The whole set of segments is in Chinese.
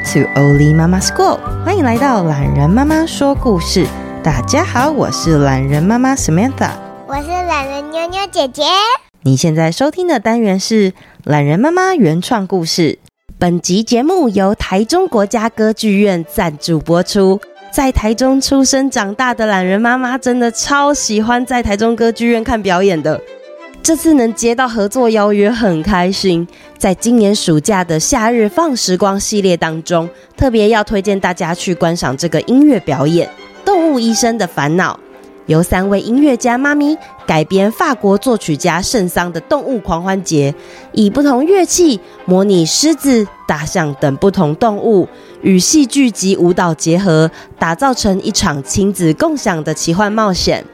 Welcome to Oli Mama School，欢迎来到懒人妈妈说故事。大家好，我是懒人妈妈 Samantha，我是懒人妞妞姐姐。你现在收听的单元是懒人妈妈原创故事。本集节目由台中国家歌剧院赞助播出。在台中出生长大的懒人妈妈，真的超喜欢在台中歌剧院看表演的。这次能接到合作邀约，很开心。在今年暑假的夏日放时光系列当中，特别要推荐大家去观赏这个音乐表演《动物医生的烦恼》，由三位音乐家妈咪改编法国作曲家圣桑的《动物狂欢节》，以不同乐器模拟狮子、大象等不同动物，与戏剧及舞蹈结合，打造成一场亲子共享的奇幻冒险。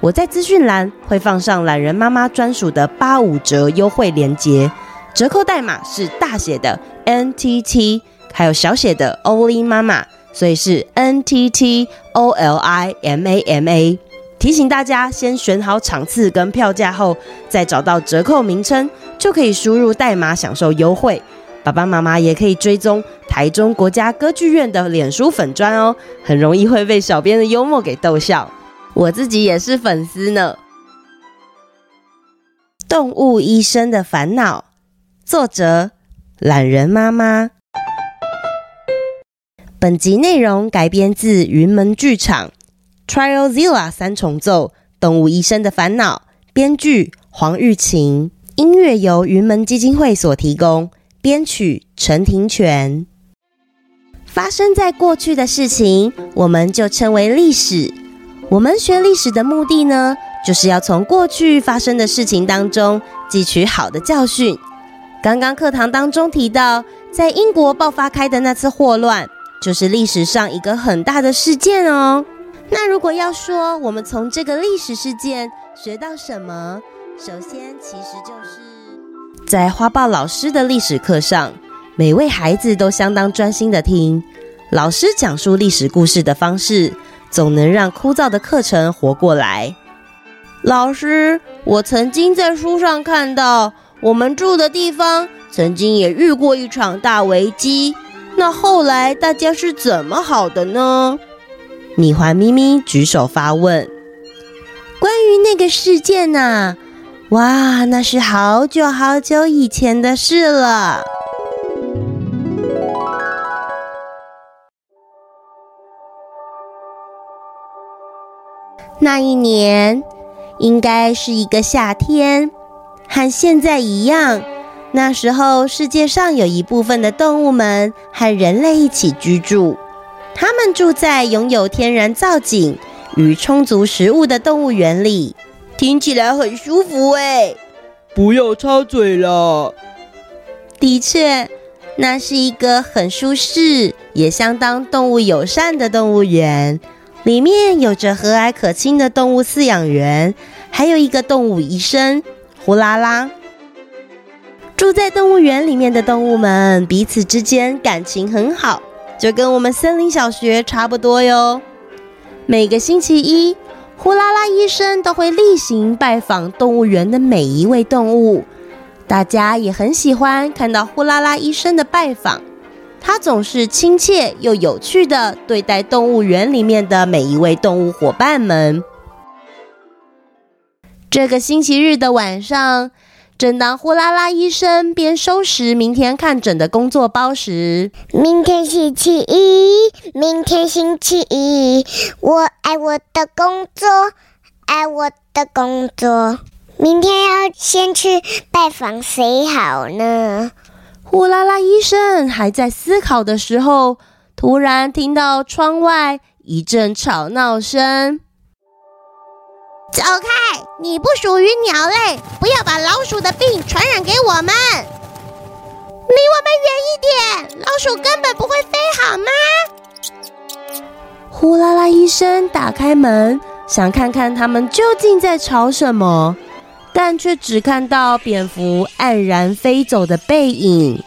我在资讯栏会放上懒人妈妈专属的八五折优惠链接，折扣代码是大写的 NTT，还有小写的 Oli 妈妈，所以是 NTT OLIMAMA。提醒大家先选好场次跟票价后，再找到折扣名称，就可以输入代码享受优惠。爸爸妈妈也可以追踪台中国家歌剧院的脸书粉砖哦，很容易会被小编的幽默给逗笑。我自己也是粉丝呢。动物医生的烦恼，作者懒人妈妈。本集内容改编自云门剧场《Triozilla》三重奏《动物医生的烦恼》，编剧黄玉琴，音乐由云门基金会所提供，编曲陈庭全。发生在过去的事情，我们就称为历史。我们学历史的目的呢，就是要从过去发生的事情当中汲取好的教训。刚刚课堂当中提到，在英国爆发开的那次霍乱，就是历史上一个很大的事件哦。那如果要说我们从这个历史事件学到什么，首先其实就是在花豹老师的历史课上，每位孩子都相当专心地听老师讲述历史故事的方式。总能让枯燥的课程活过来。老师，我曾经在书上看到，我们住的地方曾经也遇过一场大危机。那后来大家是怎么好的呢？米环咪咪举手发问。关于那个事件呐、哇，那是好久好久以前的事了。那一年应该是一个夏天，和现在一样。那时候世界上有一部分的动物们和人类一起居住，他们住在拥有天然造景与充足食物的动物园里，听起来很舒服哎。不要插嘴了。的确，那是一个很舒适也相当动物友善的动物园。里面有着和蔼可亲的动物饲养员，还有一个动物医生呼啦啦。住在动物园里面的动物们彼此之间感情很好，就跟我们森林小学差不多哟。每个星期一，呼啦啦医生都会例行拜访动物园的每一位动物，大家也很喜欢看到呼啦啦医生的拜访。他总是亲切又有趣的对待动物园里面的每一位动物伙伴们。这个星期日的晚上，正当呼啦啦医生边收拾明天看诊的工作包时，明天星期一，明天星期一，我爱我的工作，爱我的工作。明天要先去拜访谁好呢？呼啦啦医生还在思考的时候，突然听到窗外一阵吵闹声。走开！你不属于鸟类，不要把老鼠的病传染给我们。离我们远一点，老鼠根本不会飞，好吗？呼啦啦医生打开门，想看看他们究竟在吵什么。但却只看到蝙蝠黯然飞走的背影。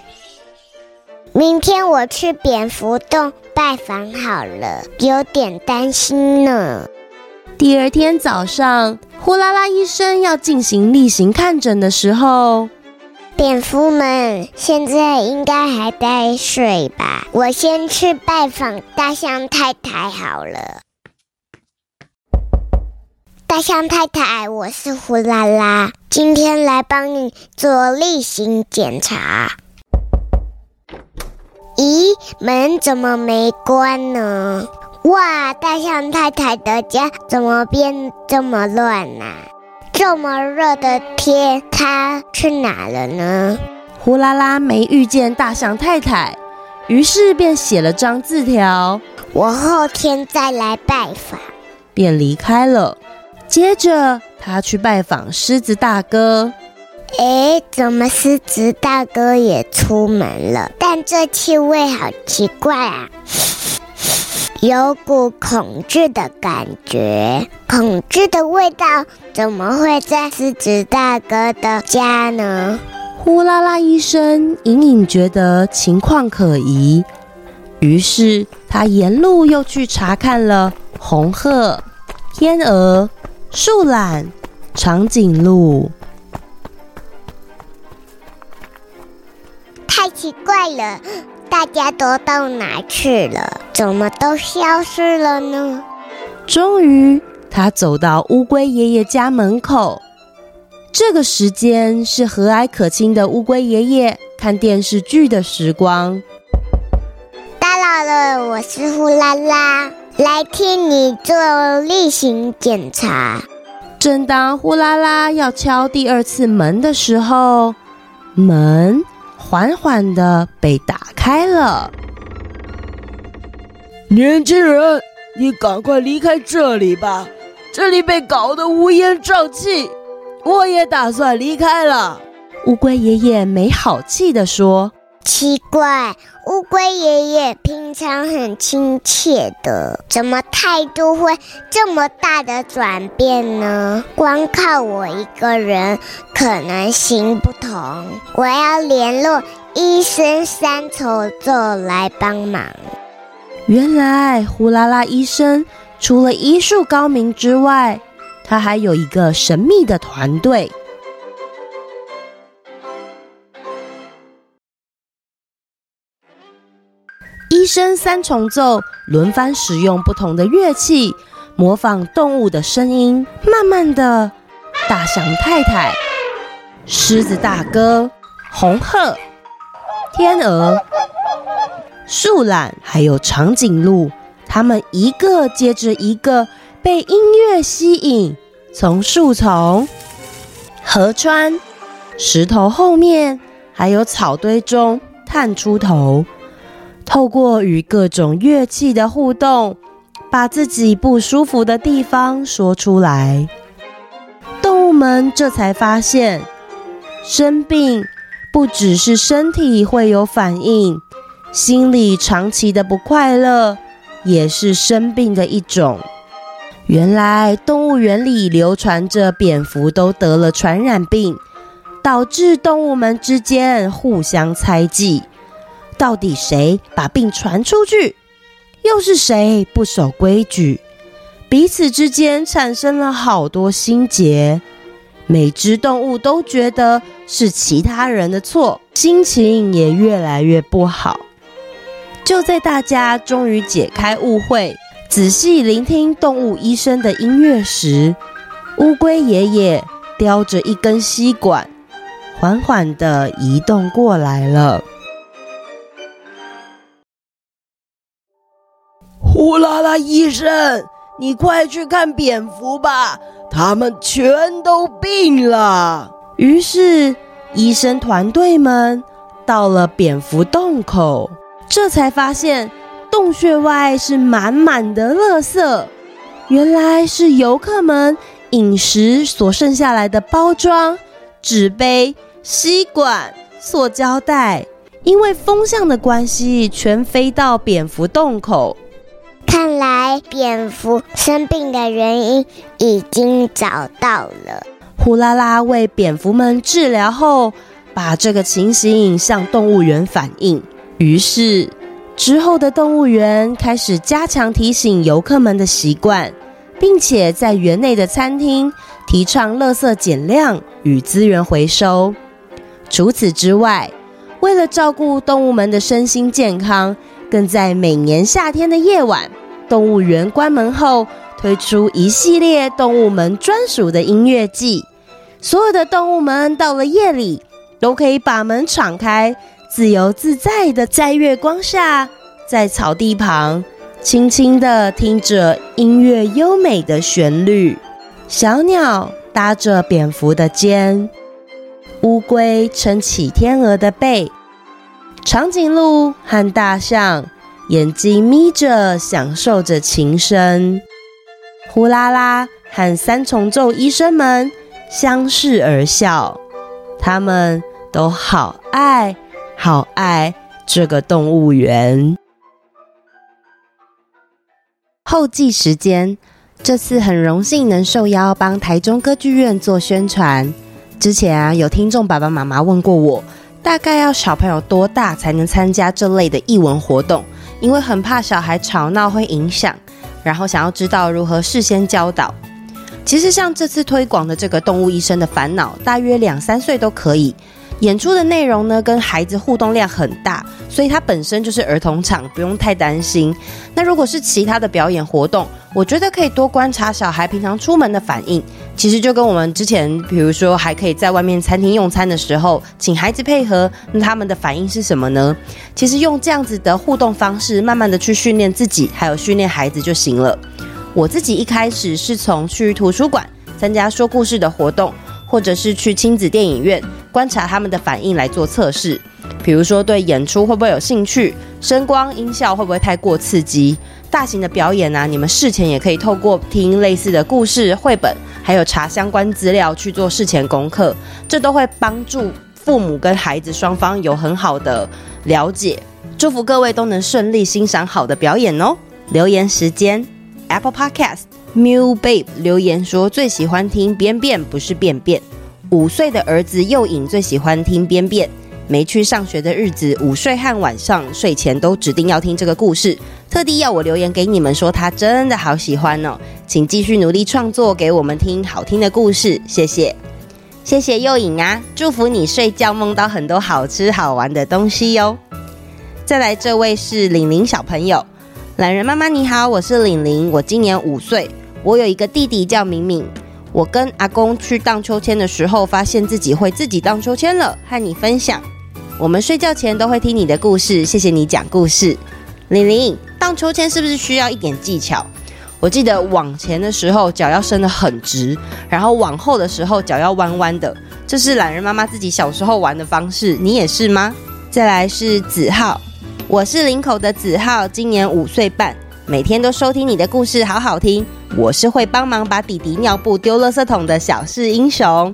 明天我去蝙蝠洞拜访好了，有点担心呢。第二天早上，呼啦啦医生要进行例行看诊的时候，蝙蝠们现在应该还在睡吧？我先去拜访大象太太好了。大象太太，我是呼啦啦，今天来帮你做例行检查。咦，门怎么没关呢？哇，大象太太的家怎么变这么乱呢？这么热的天，它去哪了呢？呼啦啦没遇见大象太太，于是便写了张字条：“我后天再来拜访。”便离开了。接着，他去拜访狮子大哥。哎，怎么狮子大哥也出门了？但这气味好奇怪啊！有股恐惧的感觉，恐惧的味道怎么会在狮子大哥的家呢？呼啦啦医生隐隐觉得情况可疑，于是他沿路又去查看了红鹤、天鹅、树懒、长颈鹿。太奇怪了！大家都到哪去了？怎么都消失了呢？终于，他走到乌龟爷爷家门口。这个时间是和蔼可亲的乌龟爷爷看电视剧的时光。打扰了，我是呼啦啦，来替你做例行检查。正当呼啦啦要敲第二次门的时候，门。缓缓地被打开了。年轻人，你赶快离开这里吧，这里被搞得乌烟瘴气。我也打算离开了。乌龟爷爷没好气地说。奇怪，乌龟爷爷平常很亲切的，怎么态度会这么大的转变呢？光靠我一个人可能行不通，我要联络医生三重奏来帮忙。原来呼啦啦医生除了医术高明之外，他还有一个神秘的团队。医生三重奏轮番使用不同的乐器，模仿动物的声音。慢慢的，大象太太、狮子大哥、红鹤、天鹅、树懒，还有长颈鹿，他们一个接着一个被音乐吸引，从树丛、河川、石头后面，还有草堆中探出头。透过与各种乐器的互动，把自己不舒服的地方说出来。动物们这才发现，生病不只是身体会有反应，心里长期的不快乐也是生病的一种。原来动物园里流传着蝙蝠都得了传染病，导致动物们之间互相猜忌。到底谁把病传出去？又是谁不守规矩？彼此之间产生了好多心结，每只动物都觉得是其他人的错，心情也越来越不好。就在大家终于解开误会，仔细聆听动物医生的音乐时，乌龟爷爷叼着一根吸管，缓缓地移动过来了。呼啦啦医生，你快去看蝙蝠吧，他们全都病了。于是，医生团队们到了蝙蝠洞口，这才发现洞穴外是满满的垃圾，原来是游客们饮食所剩下来的包装、纸杯、吸管、塑胶袋，因为风向的关系，全飞到蝙蝠洞口。看来蝙蝠生病的原因已经找到了。呼啦啦为蝙蝠们治疗后，把这个情形向动物园反映。于是之后的动物园开始加强提醒游客们的习惯，并且在园内的餐厅提倡垃圾减量与资源回收。除此之外，为了照顾动物们的身心健康，更在每年夏天的夜晚，动物园关门后推出一系列动物们专属的音乐季。所有的动物们到了夜里，都可以把门敞开，自由自在的在月光下，在草地旁，轻轻的听着音乐优美的旋律。小鸟搭着蝙蝠的肩。乌龟撑起天鹅的背，长颈鹿和大象眼睛眯着，享受着琴声。呼啦啦和三重奏医生们相视而笑，他们都好爱好爱这个动物园。后记时间，这次很荣幸能受邀帮台中歌剧院做宣传。之前啊，有听众爸爸妈妈问过我，大概要小朋友多大才能参加这类的艺文活动？因为很怕小孩吵闹会影响，然后想要知道如何事先教导。其实像这次推广的这个动物医生的烦恼，大约两三岁都可以。演出的内容呢，跟孩子互动量很大，所以它本身就是儿童场，不用太担心。那如果是其他的表演活动，我觉得可以多观察小孩平常出门的反应。其实就跟我们之前，比如说还可以在外面餐厅用餐的时候，请孩子配合，那他们的反应是什么呢？其实用这样子的互动方式，慢慢的去训练自己，还有训练孩子就行了。我自己一开始是从去图书馆参加说故事的活动。或者是去亲子电影院观察他们的反应来做测试，比如说对演出会不会有兴趣，声光音效会不会太过刺激，大型的表演啊，你们事前也可以透过听类似的故事绘本，还有查相关资料去做事前功课，这都会帮助父母跟孩子双方有很好的了解。祝福各位都能顺利欣赏好的表演哦！留言时间，Apple Podcast。Mew Babe 留言说最喜欢听边变不是便便。五岁的儿子幼影最喜欢听边变。没去上学的日子，午睡和晚上睡前都指定要听这个故事，特地要我留言给你们说他真的好喜欢哦，请继续努力创作给我们听好听的故事，谢谢，谢谢幼影啊，祝福你睡觉梦到很多好吃好玩的东西哟。再来这位是玲玲小朋友，懒人妈妈你好，我是玲玲，我今年五岁。我有一个弟弟叫敏敏，我跟阿公去荡秋千的时候，发现自己会自己荡秋千了，和你分享。我们睡觉前都会听你的故事，谢谢你讲故事。玲玲，荡秋千是不是需要一点技巧？我记得往前的时候脚要伸得很直，然后往后的时候脚要弯弯的，这是懒人妈妈自己小时候玩的方式，你也是吗？再来是子浩，我是林口的子浩，今年五岁半。每天都收听你的故事，好好听。我是会帮忙把弟弟尿布丢垃圾桶的小事英雄。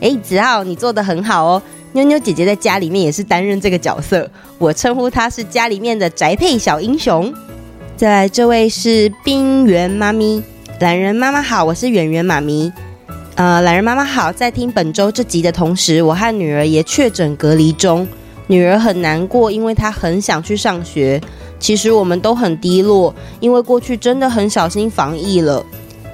诶，子浩，你做得很好哦。妞妞姐姐在家里面也是担任这个角色，我称呼她是家里面的宅配小英雄。再来，这位是冰原妈咪，懒人妈妈好，我是圆圆妈咪。呃，懒人妈妈好，在听本周这集的同时，我和女儿也确诊隔离中，女儿很难过，因为她很想去上学。其实我们都很低落，因为过去真的很小心防疫了。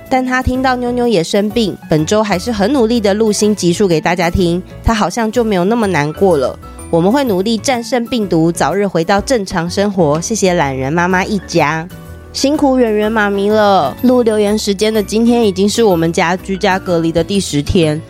但她听到妞妞也生病，本周还是很努力的录新集数给大家听，她好像就没有那么难过了。我们会努力战胜病毒，早日回到正常生活。谢谢懒人妈妈一家，辛苦圆圆妈咪了。录留言时间的今天已经是我们家居家隔离的第十天。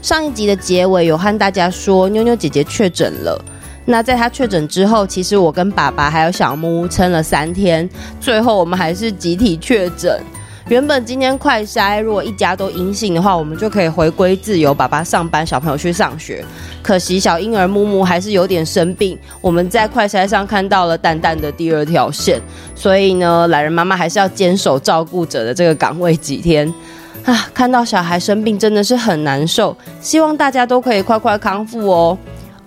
上一集的结尾有和大家说，妞妞姐姐确诊了。那在他确诊之后，其实我跟爸爸还有小木屋撑了三天，最后我们还是集体确诊。原本今天快筛，如果一家都阴性的话，我们就可以回归自由，爸爸上班，小朋友去上学。可惜小婴儿木木还是有点生病，我们在快筛上看到了淡淡的第二条线，所以呢，懒人妈妈还是要坚守照顾者的这个岗位几天啊。看到小孩生病真的是很难受，希望大家都可以快快康复哦。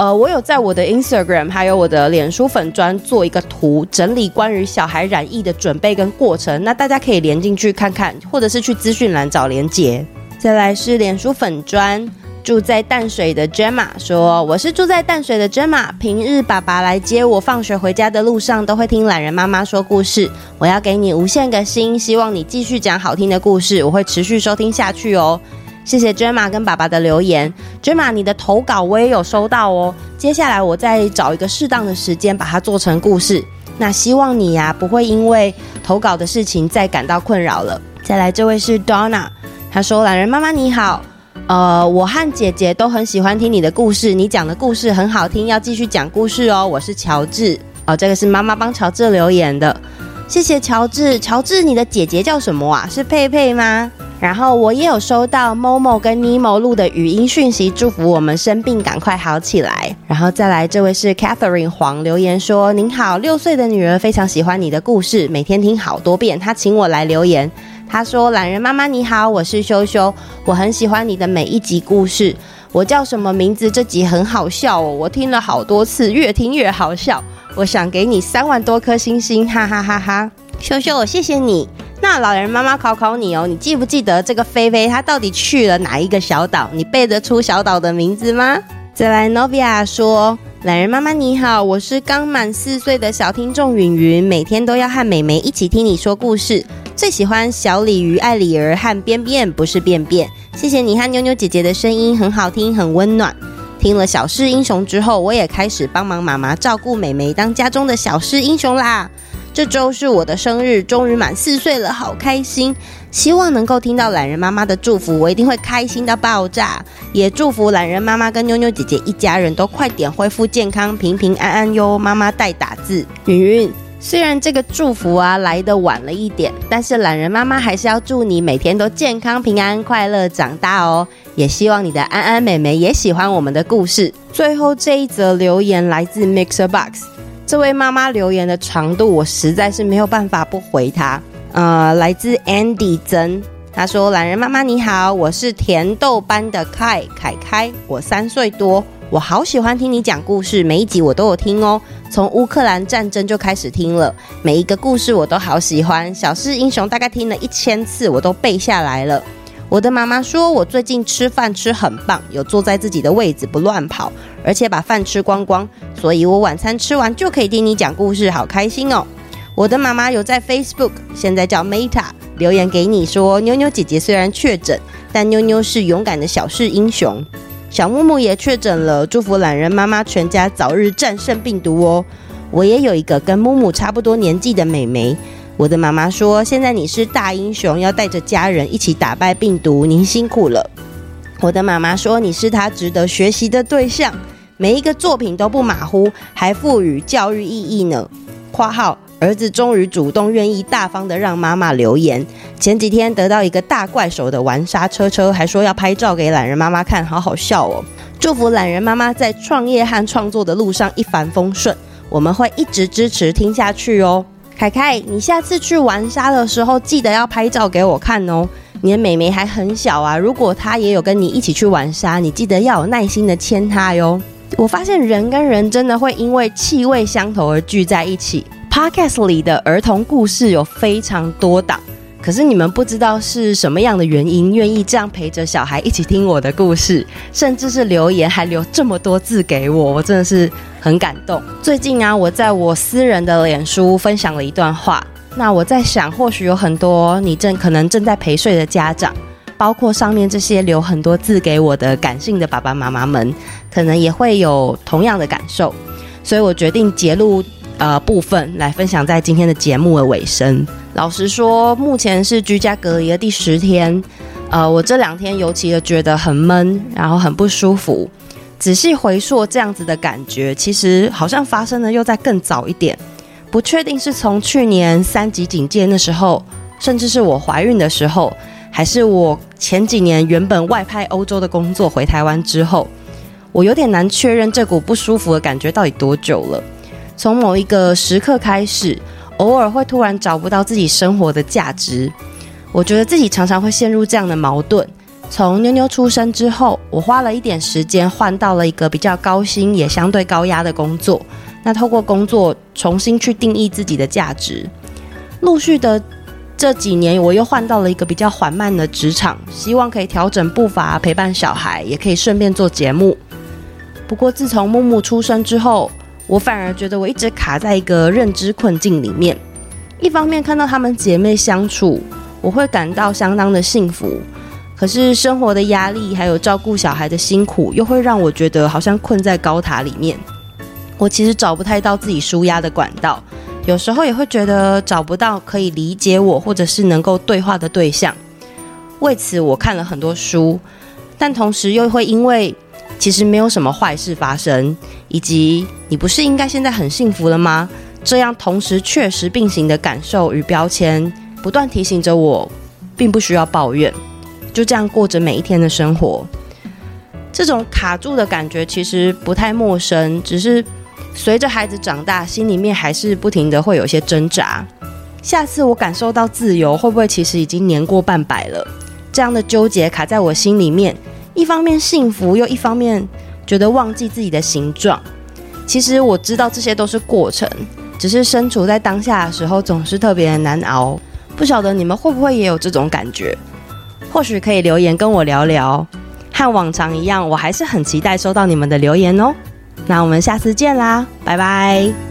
呃，我有在我的 Instagram 还有我的脸书粉专做一个图，整理关于小孩染疫的准备跟过程，那大家可以连进去看看，或者是去资讯栏找连结。再来是脸书粉专，住在淡水的 Gemma 说：“我是住在淡水的 Gemma，平日爸爸来接我放学回家的路上，都会听懒人妈妈说故事。我要给你无限个心，希望你继续讲好听的故事，我会持续收听下去哦。”谢谢 Gemma 跟爸爸的留言，Gemma 你的投稿我也有收到哦。接下来我再找一个适当的时间把它做成故事。那希望你呀、不会因为投稿的事情再感到困扰了。再来这位是 Donna，她说：“懒人妈妈你好，呃，我和姐姐都很喜欢听你的故事，你讲的故事很好听，要继续讲故事哦。”我是乔治，哦，这个是妈妈帮乔治留言的，谢谢乔治。乔治，你的姐姐叫什么啊？是佩佩吗？然后我也有收到 Momo 跟尼莫录的语音讯息，祝福我们生病赶快好起来。然后再来，这位是 Catherine 黄留言说：“您好，六岁的女儿非常喜欢你的故事，每天听好多遍。她请我来留言，她说：‘懒人妈妈你好，我是修修，我很喜欢你的每一集故事。我叫什么名字？这集很好笑哦，我听了好多次，越听越好笑。我想给你三万多颗星星，哈哈哈哈！修修，我谢谢你。’那老人妈妈考考你哦，你记不记得这个菲菲她到底去了哪一个小岛？你背得出小岛的名字吗？再来，Novia 说：“懒人妈妈你好，我是刚满四岁的小听众云云，每天都要和美眉一起听你说故事，最喜欢小鲤鱼爱李儿和便便不是便便。谢谢你和妞妞姐姐的声音很好听，很温暖。听了小事英雄之后，我也开始帮忙妈妈照顾美眉，当家中的小事英雄啦。”这周是我的生日，终于满四岁了，好开心！希望能够听到懒人妈妈的祝福，我一定会开心到爆炸。也祝福懒人妈妈跟妞妞姐姐一家人都快点恢复健康，平平安安哟。妈妈代打字，云云。虽然这个祝福啊来得晚了一点，但是懒人妈妈还是要祝你每天都健康、平安、快乐长大哦。也希望你的安安妹妹也喜欢我们的故事。最后这一则留言来自 Mixer Box。这位妈妈留言的长度，我实在是没有办法不回她。呃，来自 Andy 曾，他说：“懒人妈妈你好，我是甜豆班的凯凯凯，我三岁多，我好喜欢听你讲故事，每一集我都有听哦，从乌克兰战争就开始听了，每一个故事我都好喜欢。小事英雄大概听了一千次，我都背下来了。”我的妈妈说，我最近吃饭吃很棒，有坐在自己的位置，不乱跑，而且把饭吃光光，所以我晚餐吃完就可以听你讲故事，好开心哦。我的妈妈有在 Facebook，现在叫 Meta，留言给你说，妞妞姐姐虽然确诊，但妞妞是勇敢的小事英雄。小木木也确诊了，祝福懒人妈妈全家早日战胜病毒哦。我也有一个跟木木差不多年纪的妹妹。我的妈妈说：“现在你是大英雄，要带着家人一起打败病毒，您辛苦了。”我的妈妈说：“你是她值得学习的对象，每一个作品都不马虎，还赋予教育意义呢。”（括号儿子终于主动愿意大方的让妈妈留言。前几天得到一个大怪手的玩沙车车，还说要拍照给懒人妈妈看，好好笑哦。祝福懒人妈妈在创业和创作的路上一帆风顺，我们会一直支持听下去哦。凯凯，你下次去玩沙的时候，记得要拍照给我看哦。你的妹妹还很小啊，如果她也有跟你一起去玩沙，你记得要有耐心的牵她哟。我发现人跟人真的会因为气味相投而聚在一起。Podcast 里的儿童故事有非常多档。可是你们不知道是什么样的原因，愿意这样陪着小孩一起听我的故事，甚至是留言还留这么多字给我，我真的是很感动。最近啊，我在我私人的脸书分享了一段话，那我在想，或许有很多你正可能正在陪睡的家长，包括上面这些留很多字给我的感性的爸爸妈妈们，可能也会有同样的感受，所以我决定截录呃部分来分享在今天的节目的尾声。老实说，目前是居家隔离的第十天，呃，我这两天尤其的觉得很闷，然后很不舒服。仔细回溯这样子的感觉，其实好像发生的又在更早一点，不确定是从去年三级警戒那时候，甚至是我怀孕的时候，还是我前几年原本外派欧洲的工作回台湾之后，我有点难确认这股不舒服的感觉到底多久了。从某一个时刻开始。偶尔会突然找不到自己生活的价值，我觉得自己常常会陷入这样的矛盾。从妞妞出生之后，我花了一点时间换到了一个比较高薪也相对高压的工作。那透过工作重新去定义自己的价值。陆续的这几年，我又换到了一个比较缓慢的职场，希望可以调整步伐，陪伴小孩，也可以顺便做节目。不过自从木木出生之后，我反而觉得我一直卡在一个认知困境里面。一方面看到她们姐妹相处，我会感到相当的幸福；可是生活的压力还有照顾小孩的辛苦，又会让我觉得好像困在高塔里面。我其实找不太到自己舒压的管道，有时候也会觉得找不到可以理解我或者是能够对话的对象。为此，我看了很多书，但同时又会因为其实没有什么坏事发生，以及你不是应该现在很幸福了吗？这样同时确实并行的感受与标签，不断提醒着我，并不需要抱怨。就这样过着每一天的生活，这种卡住的感觉其实不太陌生，只是随着孩子长大，心里面还是不停的会有些挣扎。下次我感受到自由，会不会其实已经年过半百了？这样的纠结卡在我心里面，一方面幸福，又一方面觉得忘记自己的形状。其实我知道这些都是过程，只是身处在当下的时候，总是特别的难熬。不晓得你们会不会也有这种感觉？或许可以留言跟我聊聊，和往常一样，我还是很期待收到你们的留言哦。那我们下次见啦，拜拜。